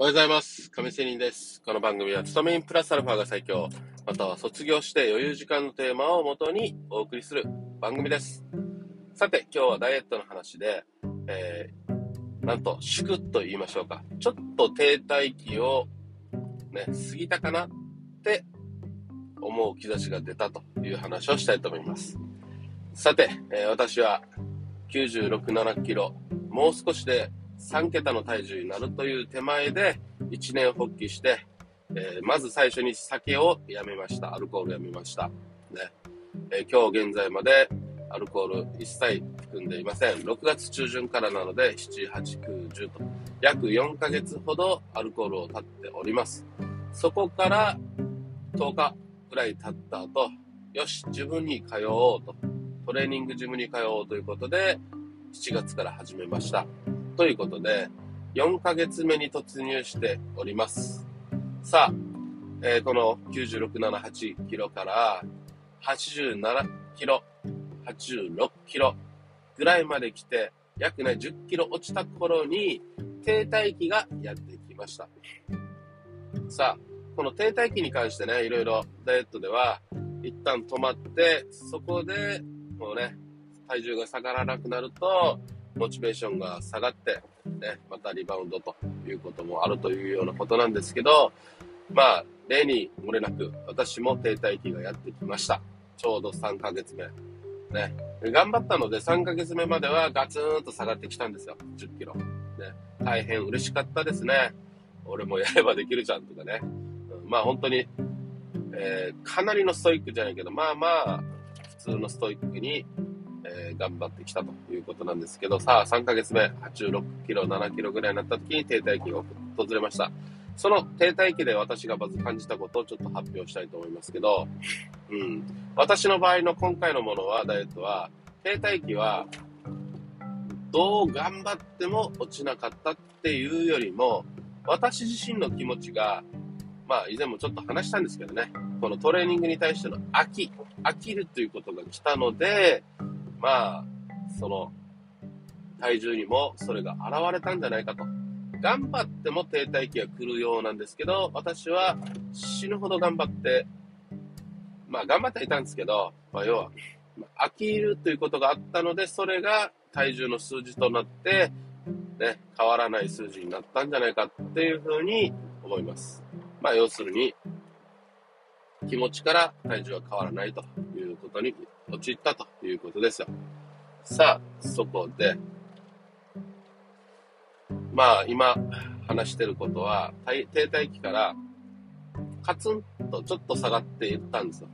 おはようございます。亀仙人です。この番組は、勤め in プラスアルファが最強、または卒業して余裕時間のテーマをもとにお送りする番組です。さて、今日はダイエットの話で、えー、なんと、祝と言いましょうか。ちょっと停滞期を、ね、過ぎたかなって思う兆しが出たという話をしたいと思います。さて、えー私は96、7キロ、もう少しで3桁の体重になるという手前で一年発起して、えーまず最初に酒をやめました。アルコールやめました。ねえー今日現在までアルコール一切含んでいません。6月中旬からなので、7、8、9、10と、約4ヶ月ほどアルコールを断っております。そこから10日ぐらい経った後、よし、自分に通おうと、トレーニングジムに通おうということで、7月から始めました。ということで、4ヶ月目に突入しております。さあ、えーこの96、7、8キロから87キロ、86キロぐらいまで来て、約ね、10キロ落ちた頃に、停滞期がやってきました。さあ、この停滞期に関してね、いろいろダイエットでは、一旦止まって、そこで、もうね、体重が下がらなくなると、モチベーションが下がって、ね、またリバウンドということもあるというようなことなんですけど、まあ、例に漏れなく、私も停滞期がやってきました。ちょうど3ヶ月目。ね。頑張ったので3ヶ月目まではガツンと下がってきたんですよ。10キロ。ね。大変嬉しかったですね。俺もやればできるじゃんとかね。うんまあ本当に、えーかなりのストイックじゃないけど、まあまあ、普通のストイックに、えー頑張ってきたということなんですけど、さあ3ヶ月目、86キロ、7キロぐらいになった時に停滞期が訪れました。その停滞期で私がまず感じたことをちょっと発表したいと思いますけど、うん。私の場合の今回のものは、ダイエットは、停滞期は、どう頑張っても落ちなかったっていうよりも、私自身の気持ちが、まあ以前もちょっと話したんですけどね、このトレーニングに対しての飽き、飽きるということが来たので、まあ、その、体重にもそれが現れたんじゃないかと。頑張っても停滞期が来るようなんですけど、私は死ぬほど頑張って、まあ頑張っていたんですけど、まあ要は、飽きるということがあったので、それが体重の数字となって、ね、変わらない数字になったんじゃないかっていうふうに思います。まあ要するに、気持ちから体重は変わらないということに陥ったということですよ。さあ、そこで、まあ今話してることは、停滞期からカツンとちょっと下がっていったんですよ。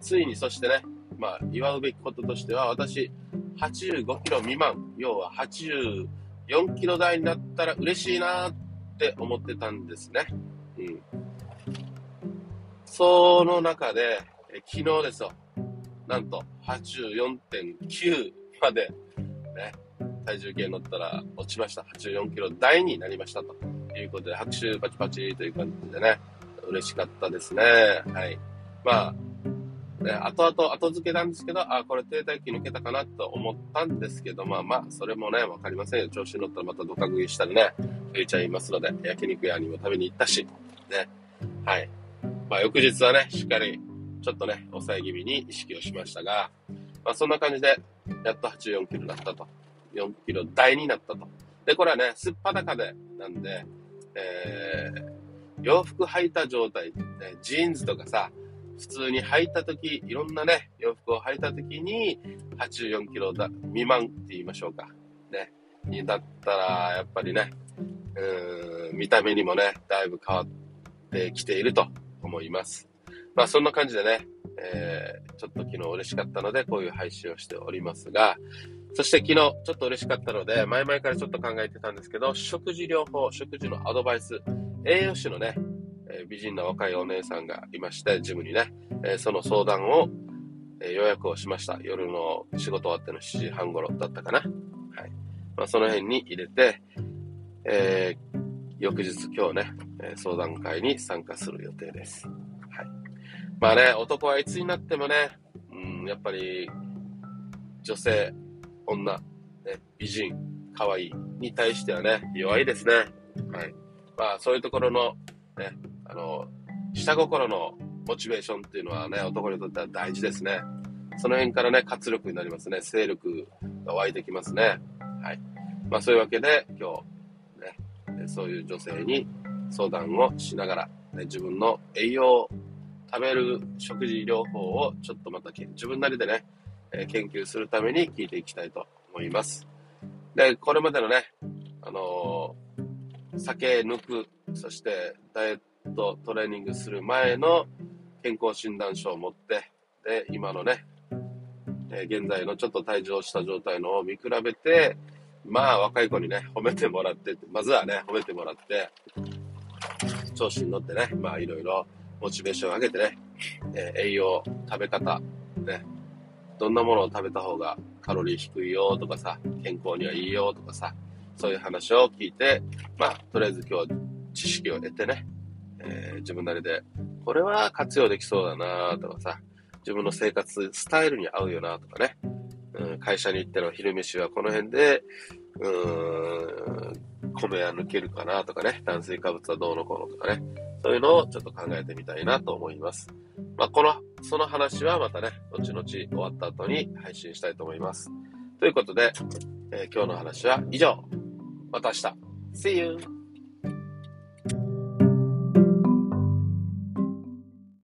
ついにそしてね、まあ祝うべきこととしては、私85キロ未満、要は84キロ台になったら嬉しいなって思ってたんですね。うん。その中で、昨日ですよ。なんと84.9まで、ね、体重計乗ったら落ちました。84キロ台になりましたということで、拍手パチパチという感じでね、嬉しかったですね。はい。まあ、ね、後々後付けなんですけど、あ、これ停滞期抜けたかなと思ったんですけど、まあまあ、それもね、わかりませんよ。調子に乗ったらまたドカ食いしたりね、増えちゃいますので、焼肉屋にも食べに行ったし、ね。はい。まあ、翌日はね、しっかり、ちょっとね、抑え気味に意識をしましたが、まあ、そんな感じで、やっと84キロになったと。4キロ台になったと。で、これはね、すっぱだかで、なんで、えー、洋服履いた状態、ね、ジーンズとかさ、普通に履いたとき、いろんなね、洋服を履いたときに、84キロだ未満って言いましょうか。ね。にだったら、やっぱりね、うーん、見た目にもね、だいぶ変わってきていると思います。まあ、そんな感じでね、えー、ちょっと昨日嬉しかったので、こういう配信をしておりますが、そして昨日ちょっと嬉しかったので、前々からちょっと考えてたんですけど、食事療法、食事のアドバイス、栄養士のね、え美人な若いお姉さんがいまして、ジムにね、えその相談を、え予約をしました。夜の仕事終わっての7時半頃だったかな。はい。まあ、その辺に入れて、えー翌日今日ね、相談会に参加する予定です。まあね、男はいつになってもね、うん、やっぱり、女性、女、ね、美人、可愛いに対してはね、弱いですね。はい。まあそういうところの、ね、あの、下心のモチベーションっていうのはね、男にとっては大事ですね。その辺からね、活力になりますね。勢力が湧いてきますね。はい。まあそういうわけで、今日、ね、そういう女性に相談をしながら、ね、自分の栄養、食べる食事療法をちょっとまた自分なりでね、えー、研究するために聞いていきたいと思います。で、これまでのね、あのー、酒抜く、そしてダイエットトレーニングする前の健康診断書を持って、で、今のね、えー、現在のちょっと退場した状態のを見比べて、まあ若い子にね、褒めてもらって、まずはね、褒めてもらって、調子に乗ってね、まあいろいろモチベーションを上げてね、えー、栄養、食べ方、ね、どんなものを食べた方がカロリー低いよとかさ、健康にはいいよとかさ、そういう話を聞いて、まあ、とりあえず今日知識を得てね、えー、自分なりで、これは活用できそうだなとかさ、自分の生活スタイルに合うよなとかね、うん、会社に行っての昼飯はこの辺で、うーん、米は抜けるかなとかね、炭水化物はどうのこうのとかね、そういうのをちょっと考えてみたいなと思います。まあ、この、その話はまたね、後々終わった後に配信したいと思います。ということで、えー、今日の話は以上。また明日。See you!